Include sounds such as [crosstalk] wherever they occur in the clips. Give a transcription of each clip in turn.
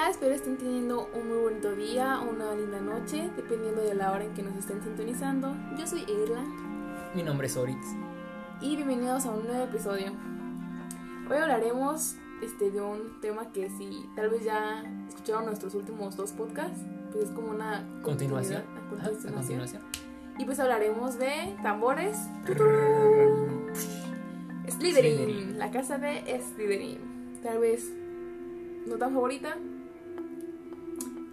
Hola, espero estén teniendo un muy bonito día o una linda noche, dependiendo de la hora en que nos estén sintonizando. Yo soy Erla. Mi nombre es Orix. Y bienvenidos a un nuevo episodio. Hoy hablaremos este, de un tema que si tal vez ya escucharon nuestros últimos dos podcasts, pues es como una continuación. Continuación. Y pues hablaremos de tambores. Slytherin, la casa de Slytherin. Tal vez no tan favorita,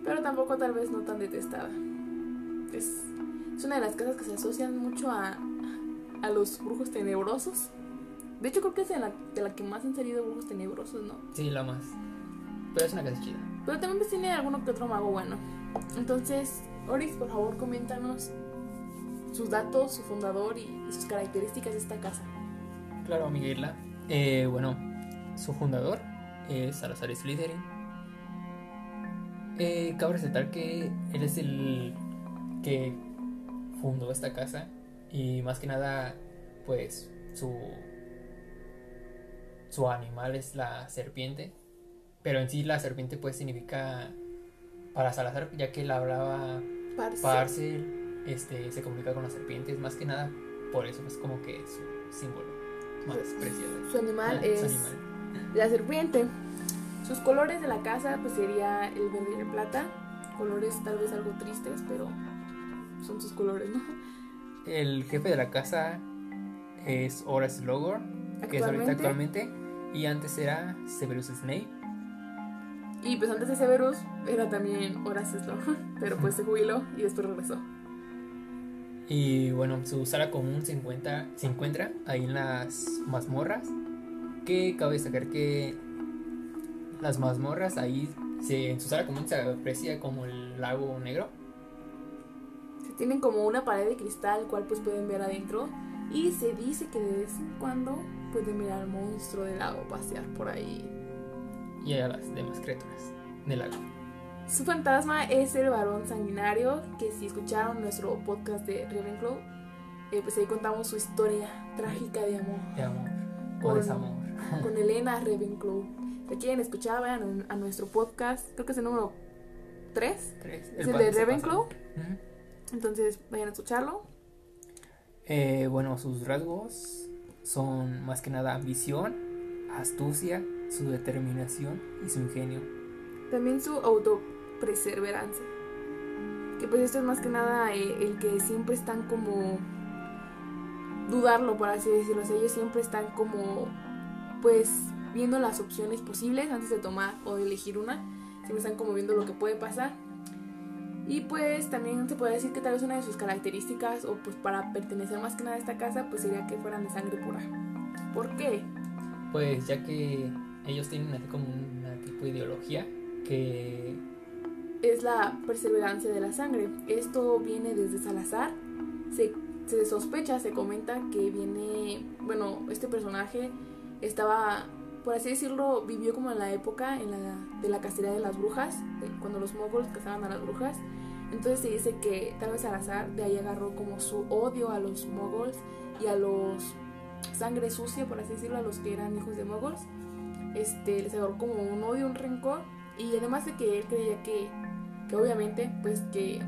pero tampoco tal vez no tan detestada. Es, es una de las casas que se asocian mucho a, a los brujos tenebrosos. De hecho, creo que es de la, de la que más han salido brujos tenebrosos, ¿no? Sí, la más. Pero es una casa chida. Pero también pues tiene alguno que otro mago bueno. Entonces, Oris, por favor, coméntanos sus datos, su fundador y, y sus características de esta casa. Claro, Miguela. Eh, bueno, su fundador es Salazar Slytherin. Eh, cabe resaltar que él es el que fundó esta casa y más que nada, pues su su animal es la serpiente, pero en sí la serpiente pues significa para Salazar, ya que él hablaba Parcel. Parcel, este, se comunica con las serpientes, más que nada por eso es como que su símbolo más preciado. Su animal Ah, es su animal. la serpiente. Sus colores de la casa pues sería el verde y el plata. Colores tal vez algo tristes, pero son sus colores, ¿no? El jefe de la casa es Horace Logor, que es ahorita actualmente, y antes era Severus Snape. Y pues antes de Severus era también Horace Sloan, [laughs] pero pues se jubiló y después regresó. Y bueno, su sala común se encuentra, se encuentra ahí en las mazmorras, que cabe destacar que las mazmorras ahí, se, en su sala común se aprecia como el lago negro. Tienen como una pared de cristal, cual pues pueden ver adentro. Y se dice que de vez en cuando pueden mirar al monstruo del lago pasear por ahí. y a las demás criaturas del lago. Su fantasma es el varón sanguinario, que si escucharon nuestro podcast de Ravenclaw, eh, pues ahí contamos su historia trágica de amor De amor, o Con- desamor. con Elena Ravenclaw. Si quieren escuchar, vayan a nuestro podcast, creo que es el número 3, Tres. ¿Es el pa- de Ravenclaw? entonces vayan a escucharlo. Eh, bueno, sus rasgos son más que nada ambición, astucia, su determinación y su ingenio. También su autopreserverancia. Que pues esto es más que nada eh, el que siempre están como dudarlo, por así decirlo. O sea, ellos siempre están como pues viendo las opciones posibles antes de tomar o de elegir una. Siempre están como viendo lo que puede pasar. Y pues también se puede decir que tal vez una de sus características o pues para pertenecer más que nada a esta casa pues sería que fueran de sangre pura. ¿Por qué? Pues ya que ellos tienen así como una tipo de ideología que es la perseverancia de la sangre. Esto viene desde Salazar. Se, se sospecha, se comenta que viene, bueno, este personaje estaba, por así decirlo, vivió como en la época en la, de la cacería de las brujas, cuando los moguls cazaban a las brujas. Entonces se dice que tal vez Salazar de ahí agarró como su odio a los moguls y a los sangre sucia, por así decirlo, a los que eran hijos de moguls. Este, les agarró como un odio, un rencor. Y además de que él creía que que obviamente pues que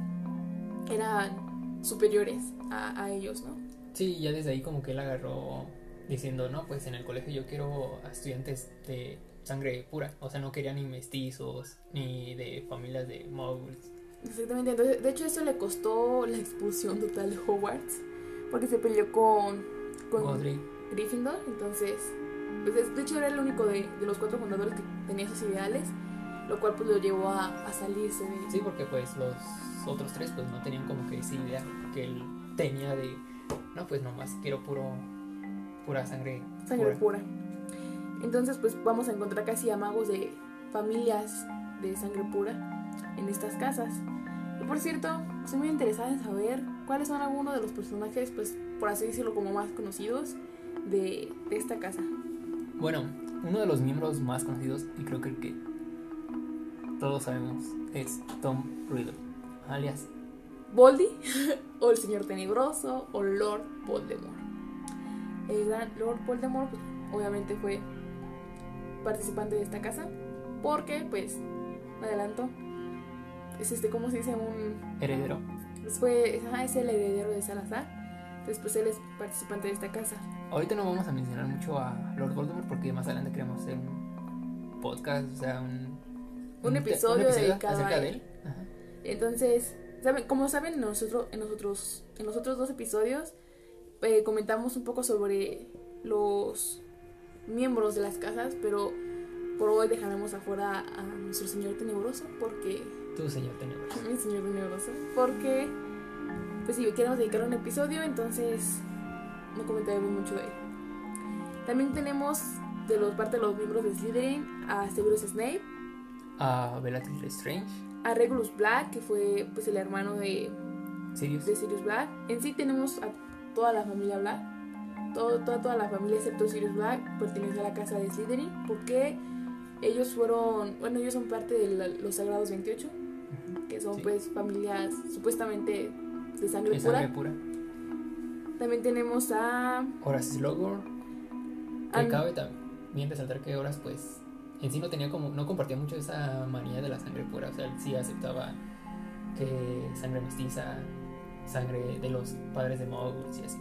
eran superiores a, a ellos, ¿no? sí, ya desde ahí como que él agarró diciendo, no, pues en el colegio yo quiero a estudiantes de sangre pura, o sea, no quería ni mestizos, ni de familias de moguls. Exactamente, entonces de hecho eso le costó la expulsión total de Hogwarts, porque se peleó con, con Godric. Gryffindor, entonces, pues es- de hecho era el único de, de los cuatro fundadores que tenía esos ideales, lo cual pues lo llevó a, a salirse de... Sí, porque pues los otros tres pues no tenían como que esa idea que él tenía de, no, pues nomás quiero puro, pura sangre. sangre pura. Entonces, pues vamos a encontrar casi a magos de familias de sangre pura en estas casas. Y por cierto, estoy muy interesada en saber cuáles son algunos de los personajes, pues por así decirlo, como más conocidos de, de esta casa. Bueno, uno de los miembros más conocidos, y creo que el que todos sabemos, es Tom Riddle, alias Voldy, [laughs] o el Señor Tenebroso, o Lord Voldemort. El gran Lord Voldemort, pues, obviamente fue participante de esta casa, porque, pues, un adelanto. Es este, ¿cómo se dice? Un... Heredero. Fue, ajá, es el heredero de Salazar. Entonces, pues él es participante de esta casa. Ahorita no vamos a mencionar mucho a Lord Voldemort porque más adelante queremos hacer un podcast, o sea, un, Un episodio dedicado acerca a de él. él. Ajá. Entonces, ¿saben? como saben, en nosotros, en nosotros, en los otros dos episodios eh, comentamos un poco sobre los miembros de las casas, pero por hoy dejaremos afuera a nuestro señor tenebroso, porque Tú, señor Tenebroso. [laughs] mi señor tenebroso, porque pues si queremos dedicar un episodio, entonces no comentaremos mucho de él. También tenemos de los parte de los miembros de Slytherin a Severus Snape, A Bellatrix Strange. a Regulus Black, que fue pues el hermano de Sirius. de Sirius Black. En sí tenemos a toda la familia Black. Todo, toda, toda la familia excepto Sirius Black pertenece a la casa de Slytherin porque ellos fueron, bueno, ellos son parte de la- los Sagrados 28, Ujú. que son Sí. pues familias supuestamente de sangre pura. sangre pura. También tenemos a Horace Slughorn. Que cabe también resaltar que Horace, pues, en sí no tenía como, no compartía mucho esa manía de la sangre pura. O sea, él sí aceptaba que sangre mestiza, sangre de los padres de Moguls y así.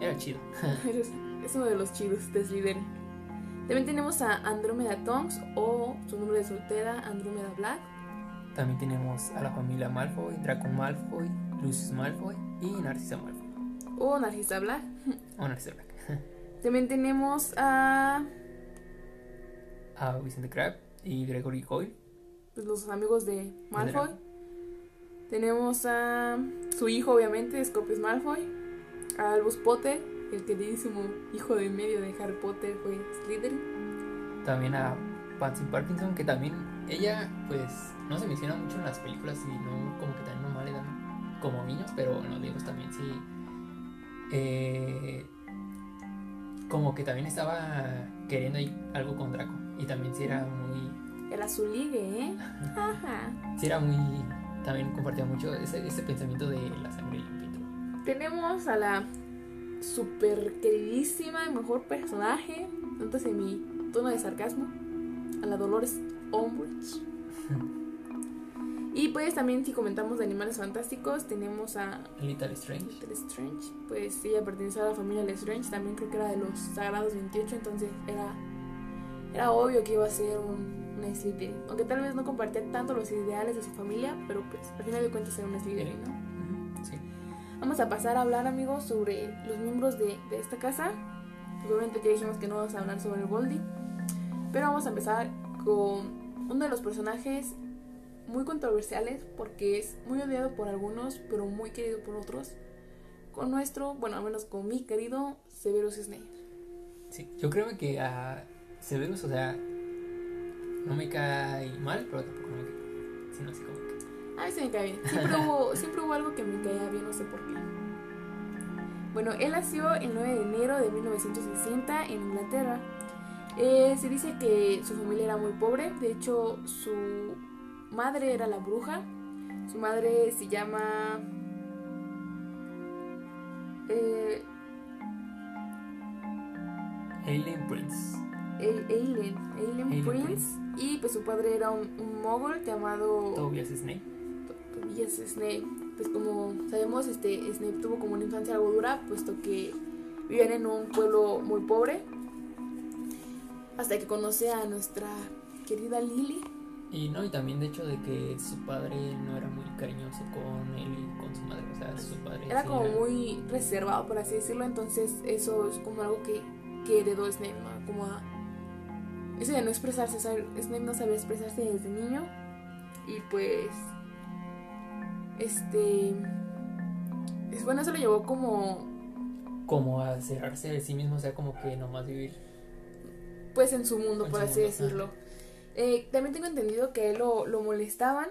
Era chido. [laughs] es, uno de los chidos de Slytherin. También tenemos a Andrómeda Tonks o su nombre de soltera Andrómeda Black. También tenemos a la familia Malfoy, Draco Malfoy, Lucius Malfoy y Narcisa Malfoy. o Narcisa Black. O Narcisa Black. [laughs] También tenemos a a Vicente Crab y Gregory Goyle. pues, los amigos de Malfoy. Tenemos a su hijo, obviamente, Scorpius Malfoy. A Albus Potter, el queridísimo hijo de medio de Harry Potter fue Slytherin. También a Patsy Parkinson, que también ella, pues, no se menciona mucho en las películas y no, como que también nomás le dan como niños, pero en los libros también sí. eh, como que también estaba queriendo algo con Draco. Y también sí era muy. Era su ligue, ¿eh? Ajá. Sí era muy. También compartía mucho ese, ese pensamiento de la sangre limpia. Tenemos a la super queridísima y mejor personaje, notas en mi tono de sarcasmo, a la Dolores Umbridge. [laughs] Y pues también si comentamos de animales fantásticos, tenemos a Little Strange. Little Strange, pues ella pertenece a la familia Lestrange, también creo que era de los Sagrados 28, entonces era, era obvio que iba a ser un, una Slytherin. Aunque tal vez no compartía tanto los ideales de su familia, pero pues al final de cuentas era una Slytherin, ¿no? Sí. Vamos a pasar a hablar, amigos, sobre los miembros de, de esta casa. Pues, obviamente ya dijimos que no vamos a hablar sobre el Voldy, pero vamos a empezar con uno de los personajes muy controversiales porque es muy odiado por algunos, pero muy querido por otros. Con nuestro, bueno, al menos con mi querido Severus Snape. Sí, yo creo que a Severus, o sea, no me cae mal, pero tampoco no me cae bien, sino así como que. A mí se me cae bien. Siempre [laughs] hubo, siempre hubo algo que me caía bien, no sé por qué. Bueno, él nació el 9 de enero de 1960 en Inglaterra. Eh, se dice que su familia era muy pobre. De hecho, su madre era la bruja. Su madre se llama... Eh, Prince. Aileen, Aileen Aileen Prince. Y pues su padre era un, un mogul llamado... Tobias Snape. Tobias Snape. Pues como sabemos, este Snape tuvo como una infancia algo dura, puesto que vivían en un pueblo muy pobre. Hasta que conoce a nuestra querida Lily. Y no, y también de hecho de que su padre no era muy cariñoso con él y con su madre. O sea, su padre. Era sí como muy reservado, por así decirlo. Entonces eso es como algo que, que heredó Snape, ¿no? Como a... Eso de no expresarse, ¿sabes? Snape no sabía expresarse desde niño. Y pues... Este... Es bueno, eso lo llevó como... Como a cerrarse de sí mismo, o sea, como que nomás vivir. pues en su mundo, En por su así mundo, decirlo. Eh, también tengo entendido que lo, lo molestaban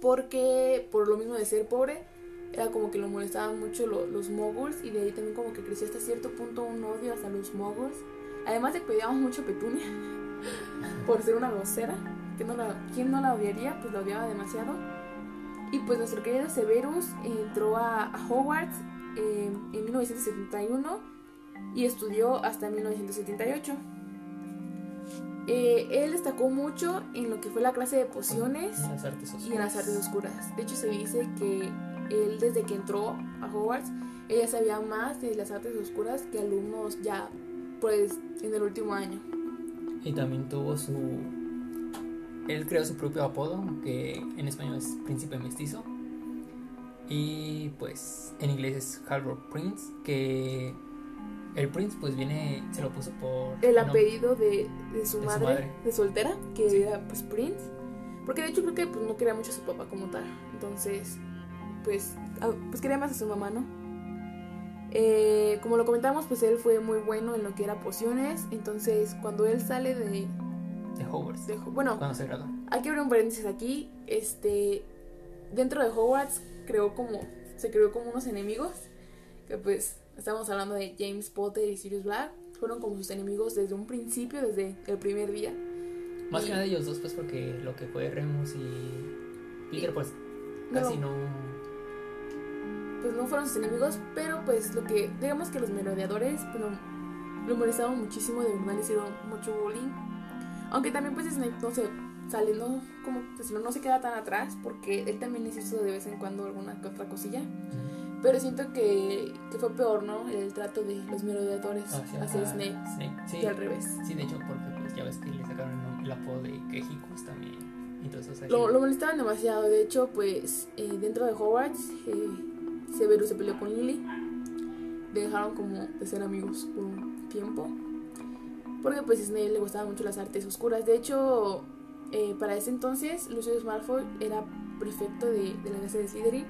porque por lo mismo de ser pobre, era como que lo molestaban mucho lo- los moguls y de ahí también como que creció hasta cierto punto un odio hacia los moguls. Además de que odiábamos mucho Petunia [laughs] por ser una grosera, que no la, ¿quién no la odiaría? Pues la odiaba demasiado. Y pues nuestro querido Severus entró a, a Hogwarts eh, en 1971 y estudió hasta 1978. Eh, él destacó mucho en lo que fue la clase de pociones las y en las artes oscuras. De hecho, se dice que él desde que entró a Hogwarts, ella sabía más de las artes oscuras que alumnos ya, pues, en el último año. Y también tuvo su. Él creó su propio apodo, que en español es Príncipe Mestizo. Y pues en inglés es Halbrook Prince, que el Prince pues viene, se lo puso por... El apellido de, de su, De su madre, madre. de soltera, que Sí. era pues Prince. Porque de hecho creo que pues, no quería mucho a su papá como tal. Entonces, pues, ah, pues quería más a su mamá, ¿no? Eh, como lo comentamos, pues él fue muy bueno en lo que era pociones. Entonces, cuando él sale de... de Hogwarts, de- bueno, cuando se graduó. hay que abrir un paréntesis aquí. Este, dentro de Hogwarts creó como, se creó como unos enemigos. Que pues estamos hablando de James Potter y Sirius Black. Fueron como sus enemigos desde un principio, desde el primer día. Más Y- que nada ellos dos, pues porque lo que fue Remus y Peter, pues No. casi no... Pues no fueron sus enemigos, pero pues lo que, digamos que los merodeadores, pero lo molestaban muchísimo, de verdad le hicieron mucho bullying. Aunque también pues Snape, no sé, saliendo como, pues no, no se queda tan atrás, porque él también les hizo de vez en cuando alguna que otra cosilla. Pero siento que, que fue peor, ¿no? El trato de los merodeadores hacia, hacia Snape Snape. Sí, que al revés. sí, de hecho, porque pues ya ves que le sacaron el, el apodo de Quejicos también. Entonces, o sea, Lo, lo molestaban demasiado. De hecho, pues eh, dentro de Hogwarts, eh, Severus se peleó con Lily. Dejaron como de ser amigos por un tiempo. Porque pues a Snape le gustaban mucho las artes oscuras. De hecho, eh, para ese entonces, Lucius Malfoy era prefecto de, de la casa de Slytherin.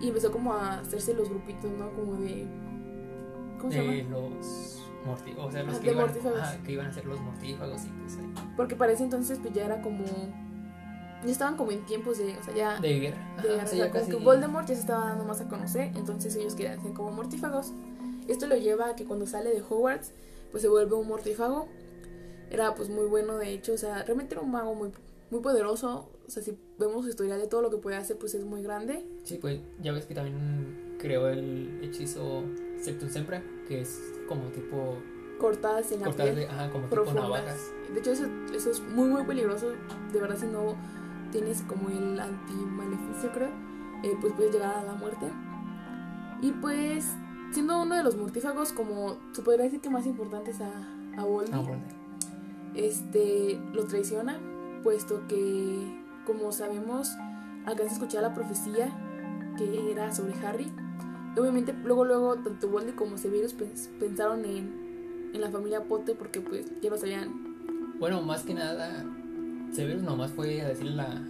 Y empezó como a hacerse los grupitos, ¿no? Como de... ¿Cómo se llama? los mortífagos, o sea, los Ah, que, iban, ajá, que iban a ser los mortífagos y pues ahí, Porque para ese entonces pues ya era como... Ya estaban como en tiempos de... O sea, ya... de guerra. Ajá, de sea, o sea, ya como casi- que Voldemort ya se estaba dando más a conocer, entonces ellos querían ser como mortífagos. Esto lo lleva a que cuando sale de Hogwarts, pues se vuelve un mortífago. Era pues muy bueno, de hecho, o sea, realmente era un mago muy, muy poderoso. O sea, si vemos su historial de todo lo que puede hacer, pues es muy grande. Sí, pues ya ves que también creó el hechizo Septum Sempra, que es como tipo Cortadas en la cortar piel, de, ajá, como tipo profundas. navajas. De hecho, eso, eso es muy, muy peligroso. De verdad, si no tienes como el anti-maleficio, creo, eh, pues puedes llegar a la muerte. Y pues, siendo uno de los mortífagos, como se podría decir que más importantes a, a Voldy, Ah, bueno. este, lo traiciona, puesto que, como sabemos, alcanza a escuchar la profecía que era sobre Harry. Y obviamente, luego, luego, tanto Voldy como Severus pens- pensaron en, en la familia Potter porque pues ya lo sabían Bueno, más que nada, Severus nomás fue a decirle la,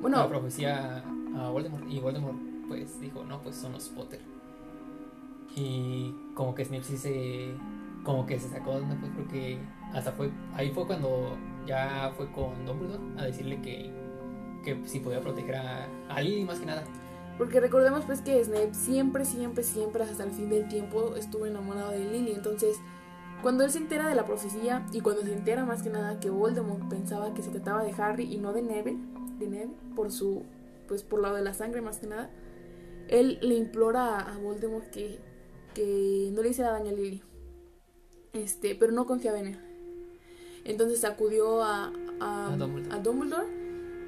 Bueno, la profecía a Voldemort y Voldemort pues dijo, no, pues son los Potter. Y como que Snape sí se... como que se sacó de onda pues porque hasta fue... ahí fue cuando ya fue con Dumbledore a decirle que, que sí podía proteger a, a Lily más que nada. porque recordemos pues que Snape siempre, siempre, siempre hasta el fin del tiempo estuvo enamorado de Lily. Entonces, cuando él se entera de la profecía y cuando se entera más que nada que Voldemort pensaba que se trataba de Harry y no de Neville, de Neville por su, pues por lado de la sangre más que nada, él le implora a, Voldemort que, que no le hiciera daño a Lily. Este, pero no confiaba en él. Entonces acudió a, a, A Dumbledore. a Dumbledore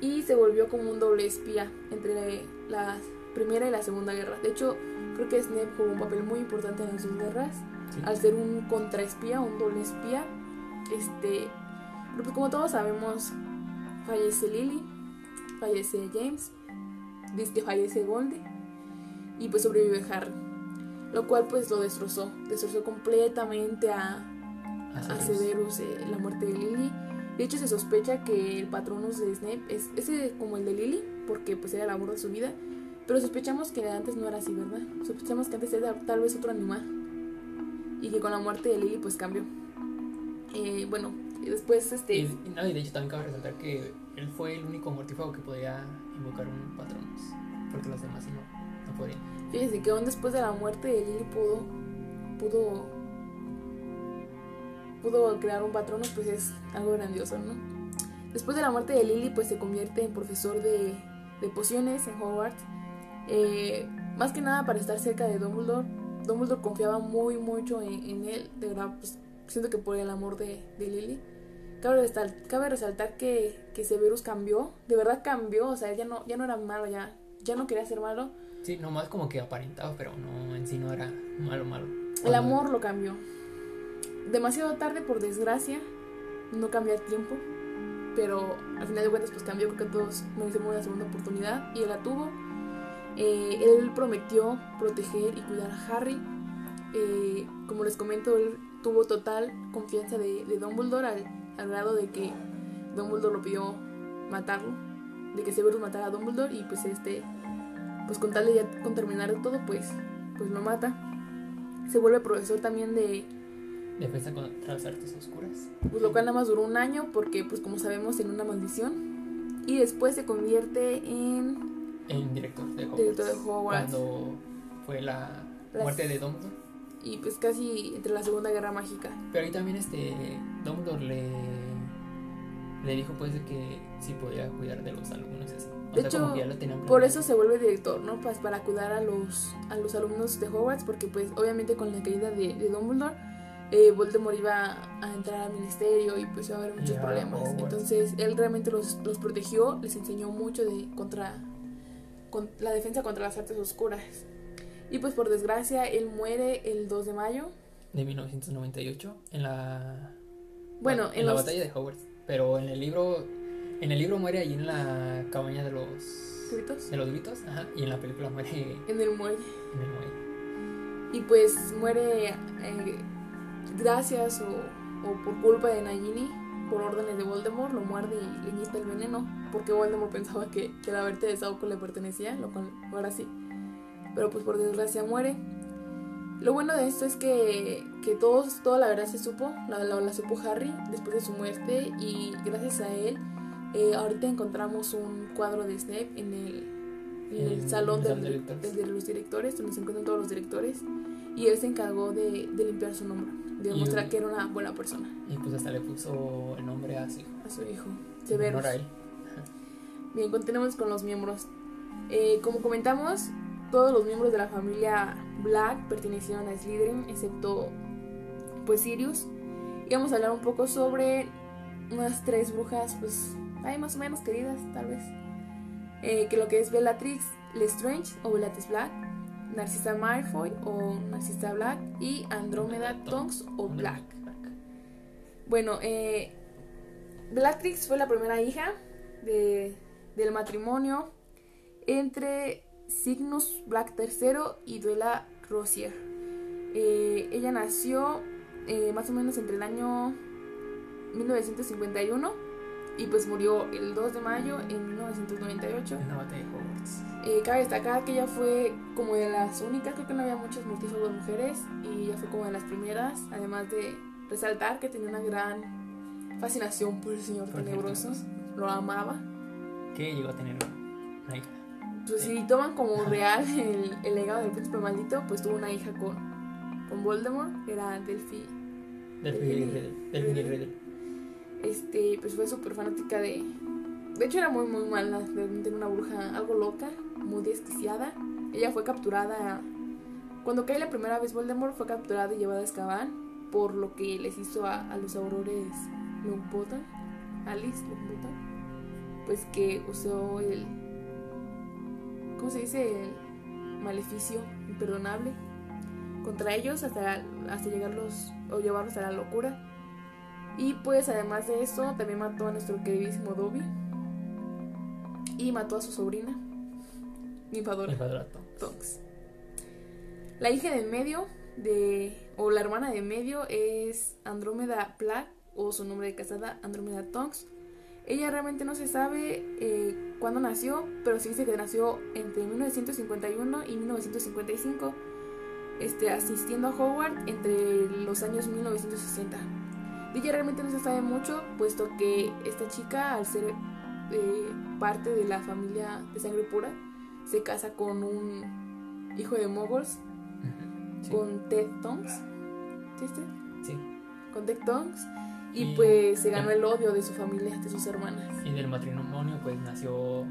y se volvió como un doble espía entre la primera y la segunda guerra. De hecho, creo que Snape jugó un papel muy importante en las dos guerras, Sí. al ser un contraespía, un doble espía. Este, pero como todos sabemos, fallece Lily, fallece James, dice que fallece Goldie y pues sobrevive Harry. Lo cual pues lo destrozó, destrozó completamente a, A a Severus. Severus eh, la muerte de Lily. De hecho, se sospecha que el patronus de Snape es ese como el de Lily, porque pues era el amor de su vida. Pero sospechamos que antes no era así, ¿verdad? Sospechamos que antes era tal vez otro animal. Y que con la muerte de Lily pues cambió. Eh, bueno, después este... Y, y no, y de hecho también cabe resaltar que él fue el único mortífago que podía invocar un patronus, porque los demás no, no podían. Fíjense que aún después de la muerte de Lily pudo, pudo, pudo crear un patrono, pues es algo grandioso, ¿no? Después de la muerte de Lily, pues se convierte en profesor de, de pociones en Hogwarts. Eh, más que nada para estar cerca de Dumbledore. Dumbledore confiaba muy mucho en, en él, de verdad, pues siento que por el amor de, de Lily. Cabe, restal- cabe resaltar que, que Severus cambió, de verdad cambió, o sea, ya no, ya no era malo, ya, ya no quería ser malo. Sí, nomás como que aparentaba, pero no, en sí no era malo, malo. El amor lo cambió. Demasiado tarde, por desgracia, no cambió a tiempo, pero al final de cuentas pues cambió, creo que todos merecemos una segunda oportunidad y él la tuvo. Eh, él prometió proteger y cuidar a Harry. Eh, como les comento, él tuvo total confianza de, de Dumbledore al, al grado de que Dumbledore lo pidió matarlo, de que Severus matara a Dumbledore y pues este, pues con tal de ya con terminar todo, pues, pues lo mata. Se vuelve profesor también de, Defensa contra las artes oscuras. pues lo cual nada más duró un año porque pues como sabemos tiene una maldición y después se convierte en En director de Hogwarts. Director de Hogwarts. Cuando fue la Las- muerte de Dumbledore. y pues casi entre la segunda guerra mágica Pero ahí también este Dumbledore le, le dijo pues de que sí podía cuidar de los alumnos y así. O De sea, hecho, como que ya lo tenían por eso se vuelve director no pues para cuidar a los a los alumnos de Hogwarts porque pues obviamente con la caída de, de Dumbledore eh, Voldemort iba a entrar al ministerio y pues iba a haber muchos Ya, problemas Hogwarts. entonces él realmente los, los protegió les enseñó mucho de contra con la defensa contra las artes oscuras y pues por desgracia él muere el 2 de mayo De 1998 en la... bueno en, en la batalla de Hogwarts. Pero en el libro... En el libro muere allí en la cabaña de los... gritos De los gritos. Ajá. Y en la película muere en el muelle en el muelle. y pues muere eh, gracias o, o por culpa de Nagini por órdenes de Voldemort lo muerde y le inyecta el veneno porque Voldemort pensaba que, que la verte de Sauco le pertenecía lo cual no era así pero pues por desgracia muere. Lo bueno de esto es que, que todos, toda la verdad se supo, la, la, la supo Harry después de su muerte y gracias a él eh, ahorita encontramos un cuadro de Snape en el, en el salón el de del- de los directores, donde se encuentran todos los directores y él se encargó de, de limpiar su nombre, Y- demostrar que era una buena persona Y pues hasta le puso el nombre a su hijo. a su hijo, Severus. a él. Bien, continuemos con los miembros. Eh, como comentamos, todos los miembros de la familia Black pertenecieron a Slytherin, excepto pues Sirius. Y vamos a hablar un poco sobre unas tres brujas, pues, hay más o menos queridas, tal vez. Eh, que lo que es Bellatrix Lestrange o Bellatrix Black, Narcissa Malfoy o Narcissa Black y Andromeda Tonks o Black. Bueno, eh, Bellatrix fue la primera hija de, del matrimonio entre Cygnus Black III y Duela Rosier. Eh, ella nació eh, más o menos entre el año 1951 y pues murió el 2 de mayo en 1998. En la batalla de Hogwarts. Eh, cabe destacar que ella fue como de las únicas, creo que no había muchas de mujeres y ella fue como de las primeras, además de resaltar que tenía una gran fascinación por el señor Por tenebroso, lo amaba. Que llegó a tener una hija. Pues si toman como [laughs] real el, el legado del príncipe maldito, pues tuvo una hija con, con Voldemort, que era Delphi. Delphi Delphine- Riddle. Delphine Riddle. Este, pues fue súper fanática de... De hecho era muy muy mala, realmente era una bruja algo loca, muy desquiciada. Ella fue capturada... Cuando cae la primera vez Voldemort fue capturada y llevada a Azkaban por lo que les hizo a, los aurores Longbottom, Alice Longbottom, pues que usó el... ¿Cómo se dice? El maleficio imperdonable contra ellos hasta, hasta llegarlos o llevarlos a la locura. Y pues además de eso, también mató a nuestro queridísimo Dobby. Y mató a su sobrina, Ninfadora Ninfadora Tonks. Tonks. La hija de medio, de, o la hermana de medio, es Andrómeda Black, o su nombre de casada, Andrómeda Tonks. Ella realmente no se sabe eh, cuándo nació, pero se dice que nació entre 1951 y 1955, este, asistiendo a Howard entre los años 1960. De ella realmente no se sabe mucho, puesto que esta chica, al ser eh, parte de la familia de sangre pura, se casa con un hijo de moguls. Sí. con Ted Tonks. ¿Sí? Sí. Con Ted Tonks. Y Y- pues se ganó el odio de su familia, de sus hermanas. Y del matrimonio pues nació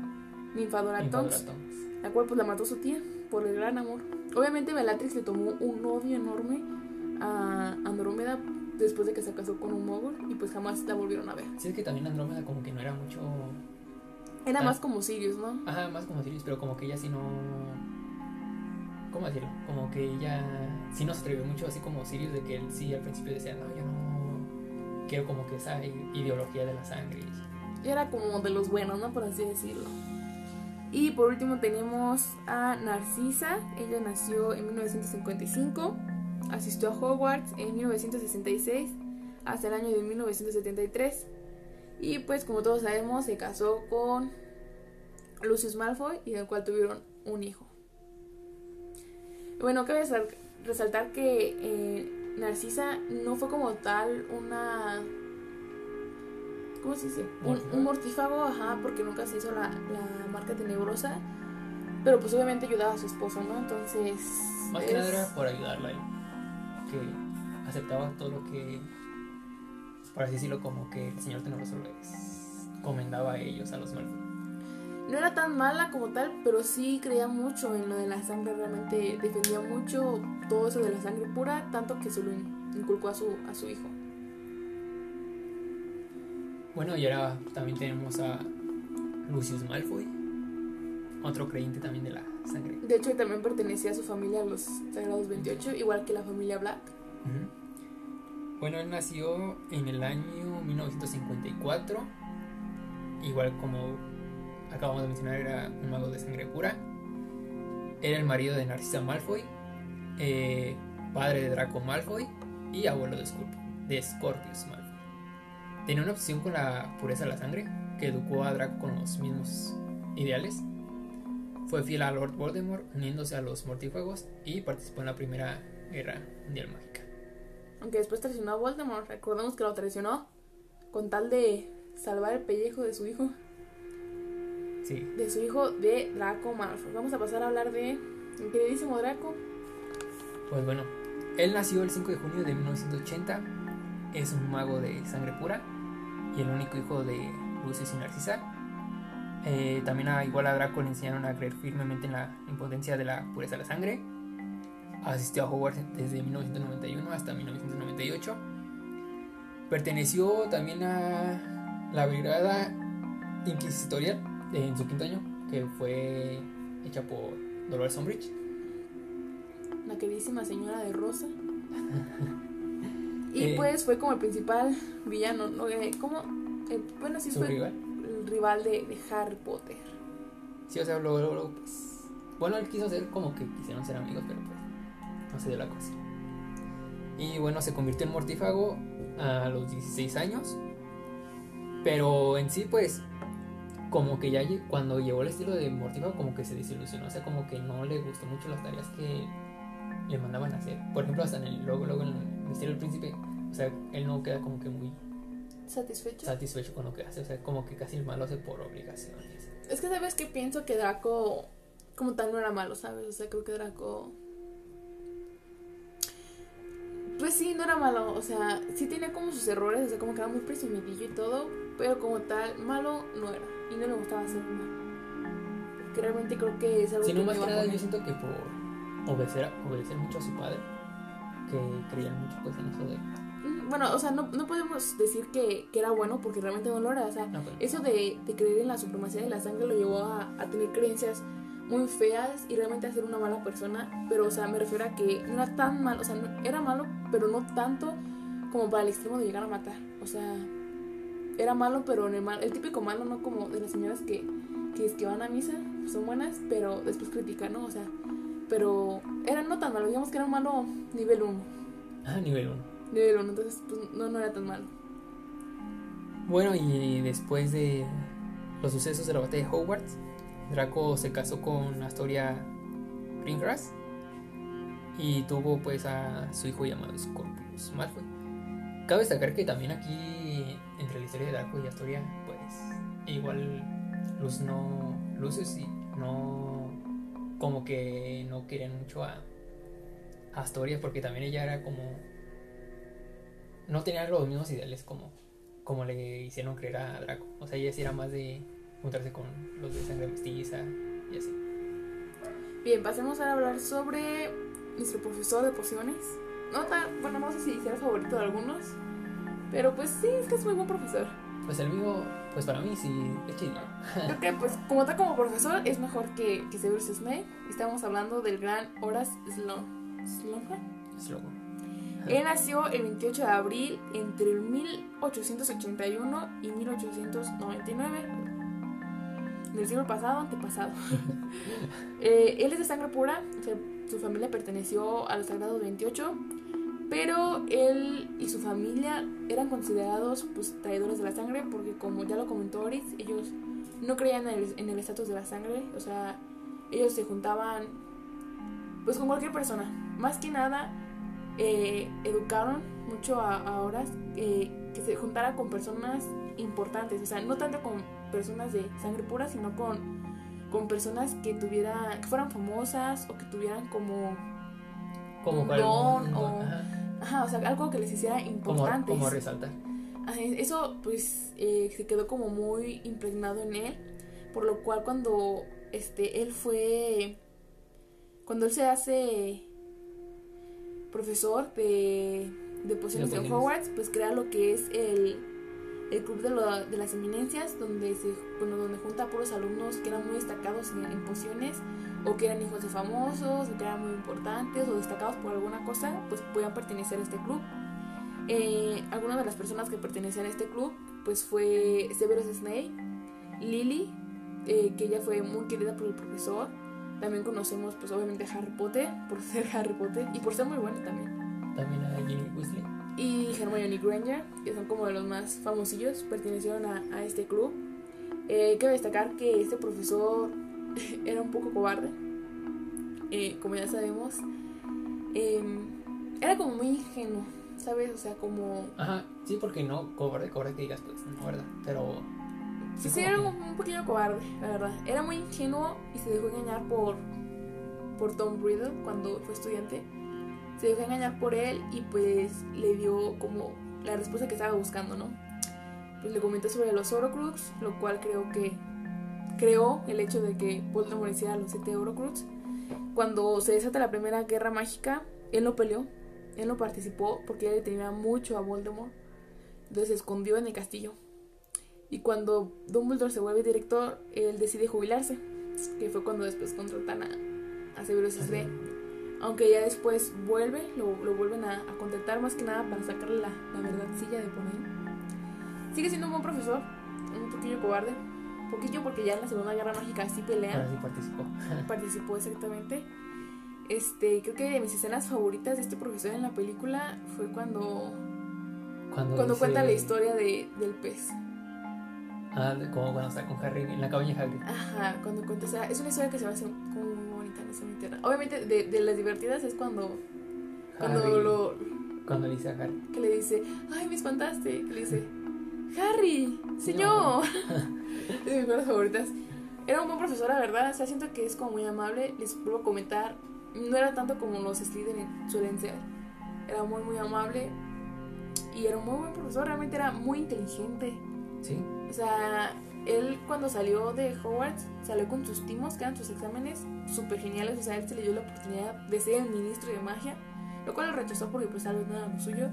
Ninfadora Tonks. la cual pues la mató su tía por el gran amor. Obviamente Bellatrix le tomó un odio enorme a Andrómeda después de que se casó con un mogul y pues jamás la volvieron a ver. Sí, es que también Andrómeda como que no era mucho... Era Ah. más como Sirius, ¿no? Ajá, más como Sirius, pero como que ella sí no... ¿Cómo decirlo? Como que ella sí no se atrevió mucho así como Sirius de que él sí al principio decía, no, yo no quiero como que esa ideología de la sangre. Era como de los buenos, ¿no? Por así decirlo. Y por último tenemos a Narcisa. Ella nació en 1955, asistió a Hogwarts en 1966 hasta el año de 1973. Y pues como todos sabemos se casó con Lucius Malfoy y del cual tuvieron un hijo. Bueno, cabe resal- resaltar que eh, Narcisa no fue como tal una ¿Cómo se dice? Un, Mortífago. un mortífago, ajá, porque nunca se hizo la, la marca tenebrosa. Pero pues obviamente ayudaba a su esposo, ¿no? Entonces. Más que nada era por ayudarla, que aceptaba todo lo que, por así decirlo, como que el Señor Tenebroso les comendaba a ellos, a los Malfoy. No era tan mala como tal, pero sí creía mucho en lo de la sangre. Realmente defendía mucho todo eso de la sangre pura, tanto que se lo in- inculcó a su, a su hijo. Bueno, y ahora también tenemos a Lucius Malfoy, otro creyente también de la sangre. De hecho, también pertenecía a su familia, a los Sagrados 28, igual que la familia Black. Bueno, él nació en el año 1954, igual como acabamos de mencionar, era un mago de sangre pura. Era el marido de Narcisa Malfoy, eh, padre de Draco Malfoy y abuelo de, Scorp- de Scorpius Malfoy. Tenía una obsesión con la pureza de la sangre, que educó a Draco con los mismos ideales. Fue fiel a Lord Voldemort, uniéndose a los mortífagos y participó en la Primera Guerra Mundial Mágica. Aunque después traicionó a Voldemort. Recordemos que lo traicionó con tal de salvar el pellejo de su hijo. Sí, de su hijo de Draco Malfoy. Vamos a pasar a hablar de el queridísimo Draco. Pues bueno, él nació el 5 de junio de 1980, es un mago de sangre pura y el único hijo de Lucius y Narcisa. Eh, también a, igual a Draco le enseñaron a creer firmemente en la impotencia de la pureza de la sangre. Asistió a Hogwarts desde 1991 hasta 1998. Perteneció también a la brigada inquisitorial en su quinto año, que fue hecha por Dolores Umbridge. La queridísima señora de Rosa. [laughs] y Eh. pues fue como el principal villano, ¿no? Eh, como, eh, bueno, sí Su fue rival. Rival de, Harry Potter. Sí, o sea, luego, luego, pues. Bueno, él quiso ser como que quisieron ser amigos, pero pues no se dio la cosa. Y bueno, se convirtió en mortífago a los 16 años. Pero en sí, pues, como que ya cuando llegó el estilo de mortífago, como que se desilusionó. O sea, como que no le gustó mucho las tareas que le mandaban a hacer. Por ejemplo, hasta en el luego, luego en el Misterio del Príncipe, o sea, él no queda como que muy ¿Satisfecho? satisfecho con lo que hace. O sea, como que casi el malo hace por así. es que sabes que pienso que Draco como tal no era malo, ¿sabes? O sea, creo que Draco... Pues sí, no era malo, o sea, sí tenía como sus errores, o sea, como que era muy presumidillo y todo, pero como tal, malo no era, y no le gustaba hacer mal. Que realmente creo que es algo Si no, que más que nada, yo siento que por obedecer, obedecer mucho a su padre, que creían mucho pues en eso de... Bueno, o sea, no, no podemos decir que, que era bueno porque realmente no lo era, o sea, eso de, de creer en la supremacía de la sangre lo llevó a, a tener creencias muy feas y realmente a ser una mala persona, pero o sea, me refiero a que no era tan malo, o sea, no- era malo, pero no tanto como para el extremo de llegar a matar, o sea, era malo, pero en el, mal, el típico malo, no como de las señoras que, que, es que van a misa, son buenas, pero después critican, ¿no? O sea, pero era no tan malo, digamos que era un malo nivel 1, Ah, nivel 1. 1, entonces pues no, no era tan malo. Bueno, y después de los sucesos de la batalla de Hogwarts, Draco se casó con Astoria Greengrass y tuvo pues a su hijo llamado Scorpius Malfoy. Cabe destacar que también aquí, entre la historia de Draco y Astoria, pues igual Luz no. Lucius y no. Como que no querían mucho a Astoria porque también ella era como. No tenía los mismos ideales como, como le hicieron creer a Draco. O sea, ella sí era más de juntarse con los de sangre mestiza y así. Bien, pasemos ahora a hablar sobre nuestro profesor de pociones. no tan, bueno, no sé si será favorito de algunos, pero pues sí, es que es muy buen profesor. Pues el mío, pues para mí sí, es chido. Creo que pues como tal como profesor es mejor que, que Severus Snape. Estamos hablando del gran Horace Sloan. ¿Sloan? Es loco. Él nació el 28 de abril entre el 1881 y 1899. Del siglo pasado, antepasado. [laughs] Eh, él es de sangre pura, o sea, su familia perteneció a los Sagrados 28, pero él y su familia eran considerados pues, traidores de la sangre porque como ya lo comentó Oris, ellos no creían en el estatus de la sangre, o sea, ellos se juntaban pues con cualquier persona. Más que nada, eh, educaron mucho a, a Horace eh, que se juntara con personas importantes, o sea, no tanto con personas de sangre pura, sino con, con personas que tuvieran, que fueran famosas o que tuvieran como, Como Un don o- ajá, ajá, o sea, algo que les hiciera como, importantes. como resaltar. Ajá, Eso pues eh, se quedó como muy impregnado en él, por lo cual cuando este él fue cuando él se hace profesor de, de pociones De. Hogwarts, pues crea lo que es el, el club de, lo- de las eminencias, donde se bueno, donde junta a puros alumnos que eran muy destacados en, en pociones o que eran hijos de famosos, o que eran muy importantes o destacados por alguna cosa, pues podían pertenecer a este club. Eh, algunas de las personas que pertenecían a este club pues fue Severus Snape, Lily, eh, que ella fue muy querida por el profesor. También conocemos pues obviamente a Harry Potter, por ser [laughs] Harry Potter y por ser muy bueno también. También a Ginny Weasley. Y Hermione Granger, que son como de los más famosillos, pertenecieron a, a este club. Eh, cabe destacar que este profesor [laughs] era un poco cobarde, eh, como ya sabemos. Em, era como muy ingenuo, ¿sabes? O sea, como Ajá, sí, porque no, cobarde, cobarde que digas, pues, no, ¿verdad? Pero. Sí, sí, era un, un poquillo cobarde, la verdad. Era muy ingenuo y se dejó engañar por, por Tom Riddle cuando fue estudiante. Se dejó engañar por él y pues le dio como la respuesta que estaba buscando, ¿no? Pues le comentó sobre los Horcrux, lo cual creo que creó el hecho de que Voldemort hiciera los siete Horcrux. Cuando se desata la primera guerra mágica, él no peleó, él no participó porque él le tenía mucho a Voldemort. Entonces se escondió en el castillo. Y cuando Dumbledore se vuelve director, él decide jubilarse, que fue cuando después contratan a, a Severus Snape. Aunque ya después vuelve, lo, lo vuelven a, a contratar más que nada para sacarle la, la verdadcilla de por ahí. Sigue siendo un buen profesor, un poquillo cobarde. Un poquillo porque ya en la Segunda Guerra Mágica sí pelean Ahora sí participó. [laughs] participó exactamente. Este, creo que de mis escenas favoritas de este profesor en la película fue cuando, Cuando, cuando dice- cuenta la historia de, del pez. Ah, como cuando está con Harry en la cabaña de Hagrid. Ajá, cuando cuenta, o sea, es una historia que se me hace como muy bonita, no sé, muy tierna. Obviamente, de, de las divertidas es cuando, cuando Harry, lo, Cuando le dice a Harry. que le dice, ay, me espantaste, que le dice, Harry, señor. [laughs] es de mis mejores favoritas. Era un buen profesor, la verdad, o sea, siento que es como muy amable, les vuelvo a comentar, no era tanto como los Slytherin suelen ser, era muy, muy amable y era un muy buen profesor, realmente era muy inteligente. Sí. O sea, él cuando salió de Hogwarts, salió con sus timos, que eran sus exámenes súper geniales. O sea, él se le dio la oportunidad de ser el ministro de magia, lo cual lo rechazó porque pues tal vez no era lo suyo.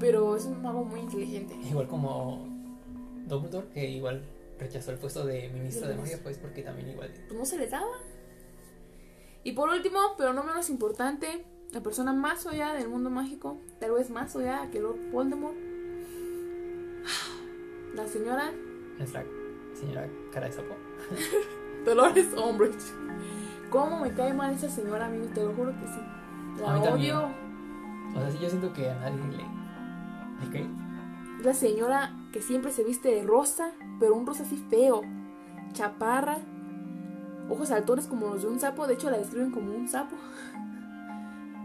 Pero es un mago muy inteligente. Igual como Dumbledore, que igual rechazó el puesto de ministro de magia, pues porque también igual. Pues no se les daba. Y por último, pero no menos importante, la persona más odiada del mundo mágico, tal vez más odiada que Lord Voldemort, la señora Es la señora cara de sapo. [laughs] Dolores Umbridge. ¿Cómo me cae mal esa señora, amigo? Te lo juro que sí. La A mí también. odio. O sea, sí, yo siento que a nadie le. Es la señora que siempre se viste de rosa, pero un rosa así feo. Chaparra. Ojos saltones como los de un sapo. De hecho, la describen como un sapo. [laughs]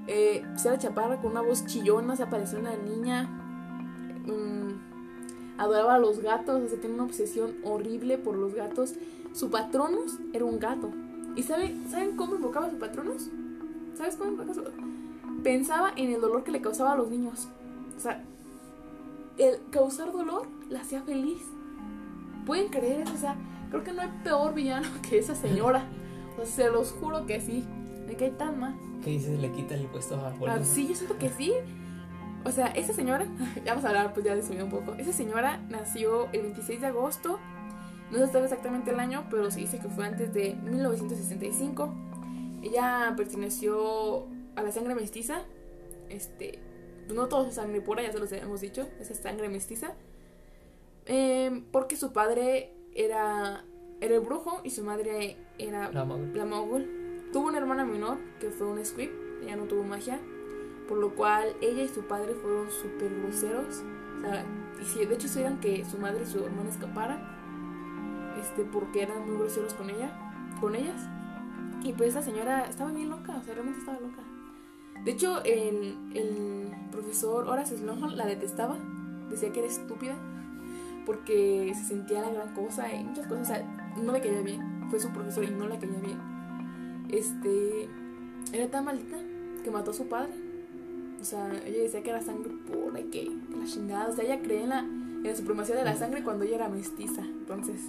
Eh, pues era chaparra con una voz chillona. Se parecía una niña. Mm, adoraba a los gatos. O sea, tenía una obsesión horrible por los gatos. Su patronus era un gato. ¿Y sabe, saben cómo invocaba a su patronus? ¿Sabes cómo invocaba su Pensaba en el dolor que le causaba a los niños. O sea, el causar dolor la hacía feliz. ¿Pueden creer eso? O sea, creo que no hay peor villano [laughs] que esa señora. O sea, se los juro que sí. Me cae tan mal. ¿Qué dices? ¿Le quita el puesto a Ah, Voldemort? sí, yo siento que sí. O sea, esa señora, [laughs] ya vamos a hablar pues ya de su vida un poco. Esa señora nació el 26 de agosto, no se sabe exactamente el año, pero se dice que fue antes de 1965. Ella perteneció a la sangre mestiza. Este, pues no todo es sangre pura, ya se los hemos dicho, esa es sangre mestiza. Eh, porque su padre era, era el brujo y su madre era La Mogul. Tuvo una hermana menor que fue una Squib, ella no tuvo magia, por lo cual ella y su padre fueron súper groseros. O sea, de hecho hicieron que su madre y su hermana escaparan, este, porque eran muy groseros con ella, con ellas. Y pues esa señora estaba bien loca, o sea, realmente estaba loca. De hecho, el, el profesor Horace Sloan la detestaba, decía que era estúpida, porque se sentía la gran cosa y muchas cosas, o sea, no le caía bien. Fue su profesor y no le caía bien este era tan maldita que mató a su padre. O sea, ella decía que era sangre pura y que, la chingada. O sea, ella creía en la, en la supremacía de la sangre cuando ella era mestiza. Entonces,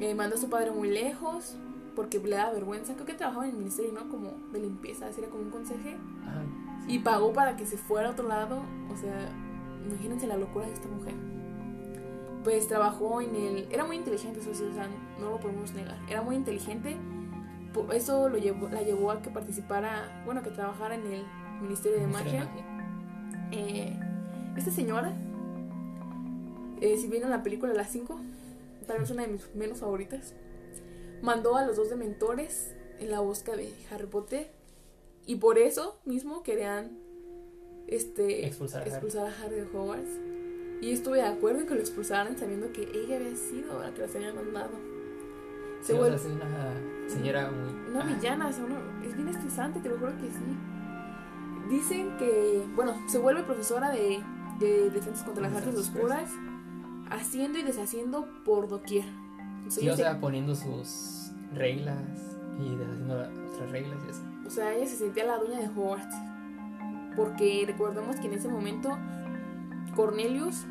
eh, mandó a su padre muy lejos porque le daba vergüenza. Creo que trabajaba en el ministerio, ¿no? Como de limpieza, así era como un conseje. Ajá. Y pagó para que se fuera a otro lado. O sea, imagínense la locura de esta mujer. Pues trabajó en el... Era muy inteligente, eso sí, o sea, no lo podemos negar. Era muy inteligente. Eso lo llevó, la llevó a que participara, bueno, que trabajara en el Ministerio de Magia. Eh, esta señora, eh, si vieron la película Las 5, tal vez una de mis menos favoritas, mandó a los dos dementores en la busca de Harry Potter y por eso mismo querían este, Expulsar a Harry. a Harry de Hogwarts. Y estuve de acuerdo en que lo expulsaran sabiendo que ella había sido la que las había mandado. Sí, Se o vuelve sea, es una señora muy. una villana, o sea, uno- es bien estresante, te lo juro que sí. Dicen que, bueno, se vuelve profesora de, de defensas contra las artes oscuras, haciendo y deshaciendo por doquier. Sea, Sí, o se- sea, poniendo sus reglas y deshaciendo otras reglas y así. o sea, ella se sentía la dueña de Hogwarts. Porque recordemos que en ese momento Cornelius,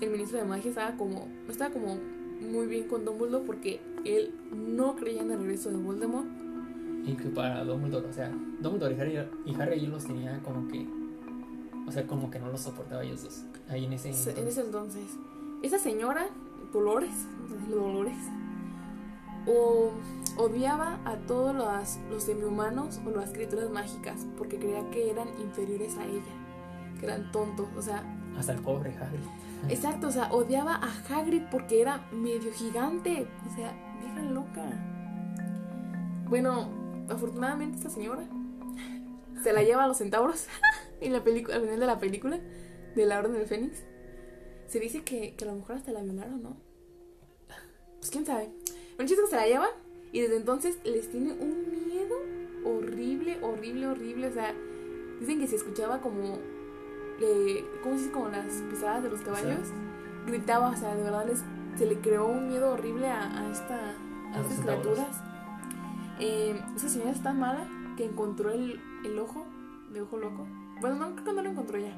el ministro de magia, estaba como, estaba como muy bien con Dumbledore porque él no creía en el regreso de Voldemort. Y que para Dumbledore, o sea, Dumbledore y Harry, y Harry ellos los tenían como que. O sea, como que no los soportaba ellos dos. Ahí en ese. Se- En entonces. ese entonces, esa señora, Dolores, Dolores, o, odiaba a todos los, los semihumanos o las criaturas mágicas porque creía que eran inferiores a ella, que eran tontos, o sea, Hasta el pobre Harry. exacto, o sea, odiaba a Hagrid porque era medio gigante, o sea, vieja loca. Bueno, afortunadamente esta señora se la lleva a los centauros [laughs] en la película, al final de la película de la Orden del Fénix. Se dice que, que a lo mejor hasta la violaron, ¿no? Pues quién sabe. Chiste que se la llevan y desde entonces les tiene un miedo horrible, horrible, horrible. O sea, dicen que se escuchaba como, eh, ¿cómo se dice? Como las pisadas de los caballos. Gritaba, o sea, de verdad les, se le creó un miedo horrible a, a esta, a estas criaturas. Eh, esa señora es tan mala que encontró el, el ojo de ojo loco. Bueno, no, creo que no lo encontró ya.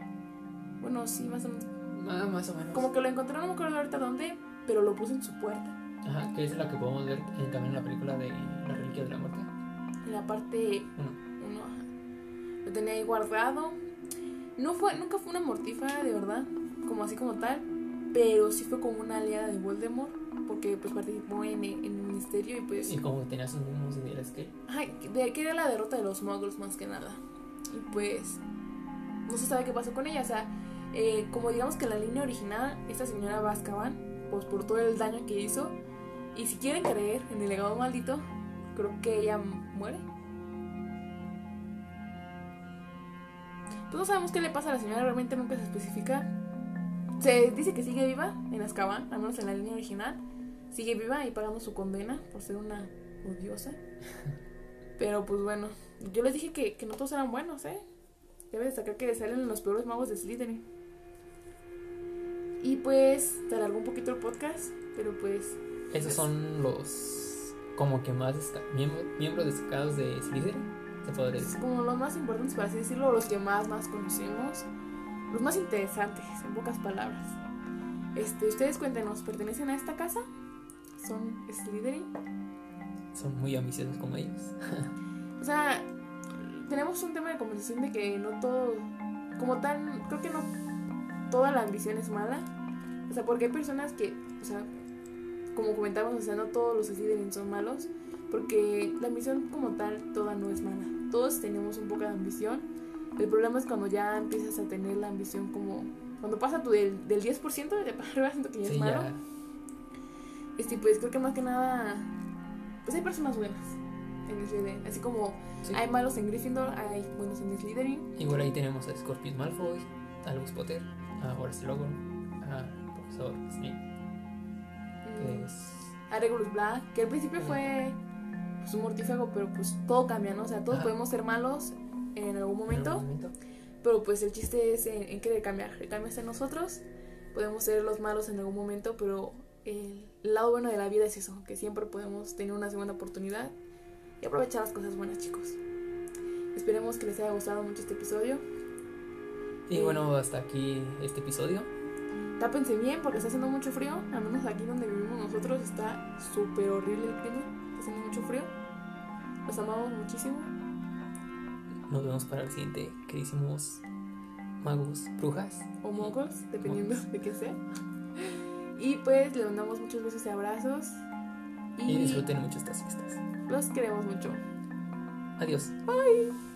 Bueno, sí, más o menos. Ah, más o menos. Como que lo encontró, no me acuerdo ahorita dónde, pero lo puso en su puerta. Ajá, que es la que podemos ver en, también en la película de La Reliquia de la Muerte. En la parte Bueno, 1, ajá. Lo tenía ahí guardado. No fue, nunca fue una mortífera, de verdad, como así como tal, pero sí fue como una aliada de Voldemort, porque pues participó en, en el ministerio y pues... y como tenía sus mismos ideales que. Ay, de que era la derrota de los muggles más que nada. Y pues no se sabe qué pasó con ella. O sea, eh, como digamos que la línea original, esta señora va a Azkaban, pues por todo el daño que hizo. Y si quieren creer en el legado maldito, creo que ella muere. Pues no sabemos qué le pasa a la señora, realmente nunca se especifica. Se dice que sigue viva en Azkaban, al menos en la línea original. Sigue viva y pagando su condena por ser una odiosa. [laughs] Pero pues bueno, yo les dije que, que no todos eran buenos, ¿eh? Debe destacar que salen los peores magos de Slytherin. Y pues se alargó un poquito el podcast, pero pues Esos son los. Como que más miembros, miembros destacados de Slytherin. Se podría decir. como los más importantes, por así decirlo, los que más, más conocemos, los más interesantes, en pocas palabras. Este, ustedes cuéntenos, ¿pertenecen a esta casa? ¿Son Slytherin? Son muy ambiciosos como ellos. O sea, tenemos un tema de conversación de que no todo, como tal, creo que no toda la ambición es mala. O sea, porque hay personas que, o sea, como comentamos, o sea, no todos los Slytherin son malos, porque la ambición como tal toda no es mala. Todos tenemos un poco de ambición. El problema es cuando ya empiezas a tener la ambición como cuando pasa tu del, del 10% de para arriba siento que ya es Sí, malo. ya. Este, pues creo que más que nada, pues hay personas buenas en Slytherin, así como Sí. hay malos en Gryffindor, hay buenos en Slytherin. Igual ahí tenemos a Scorpius Malfoy, a Albus Potter, a Horace Slughorn, a Profesor Snape, que Mm, es... a Regulus Black, que al principio fue pues, un mortífago, pero pues todo cambia, ¿no? O sea, todos Ajá. podemos ser malos en algún en momento, algún momento. pero pues el chiste es en, en querer cambiar. El cambio está en nosotros, podemos ser los malos en algún momento, pero el lado bueno de la vida es eso, que siempre podemos tener una segunda oportunidad y aprovechar las cosas buenas, chicos. Esperemos que les haya gustado mucho este episodio. Y bueno, hasta aquí este episodio. Tápense bien porque está haciendo mucho frío. Al menos aquí donde vivimos nosotros está súper horrible el clima. Está haciendo mucho frío. Los amamos muchísimo. Nos vemos para el siguiente, queridísimos magos, brujas. O moguls, dependiendo de qué sea. Y pues le mandamos muchos besos y abrazos. Y disfruten mucho estas fiestas. los queremos mucho. Adiós. Bye.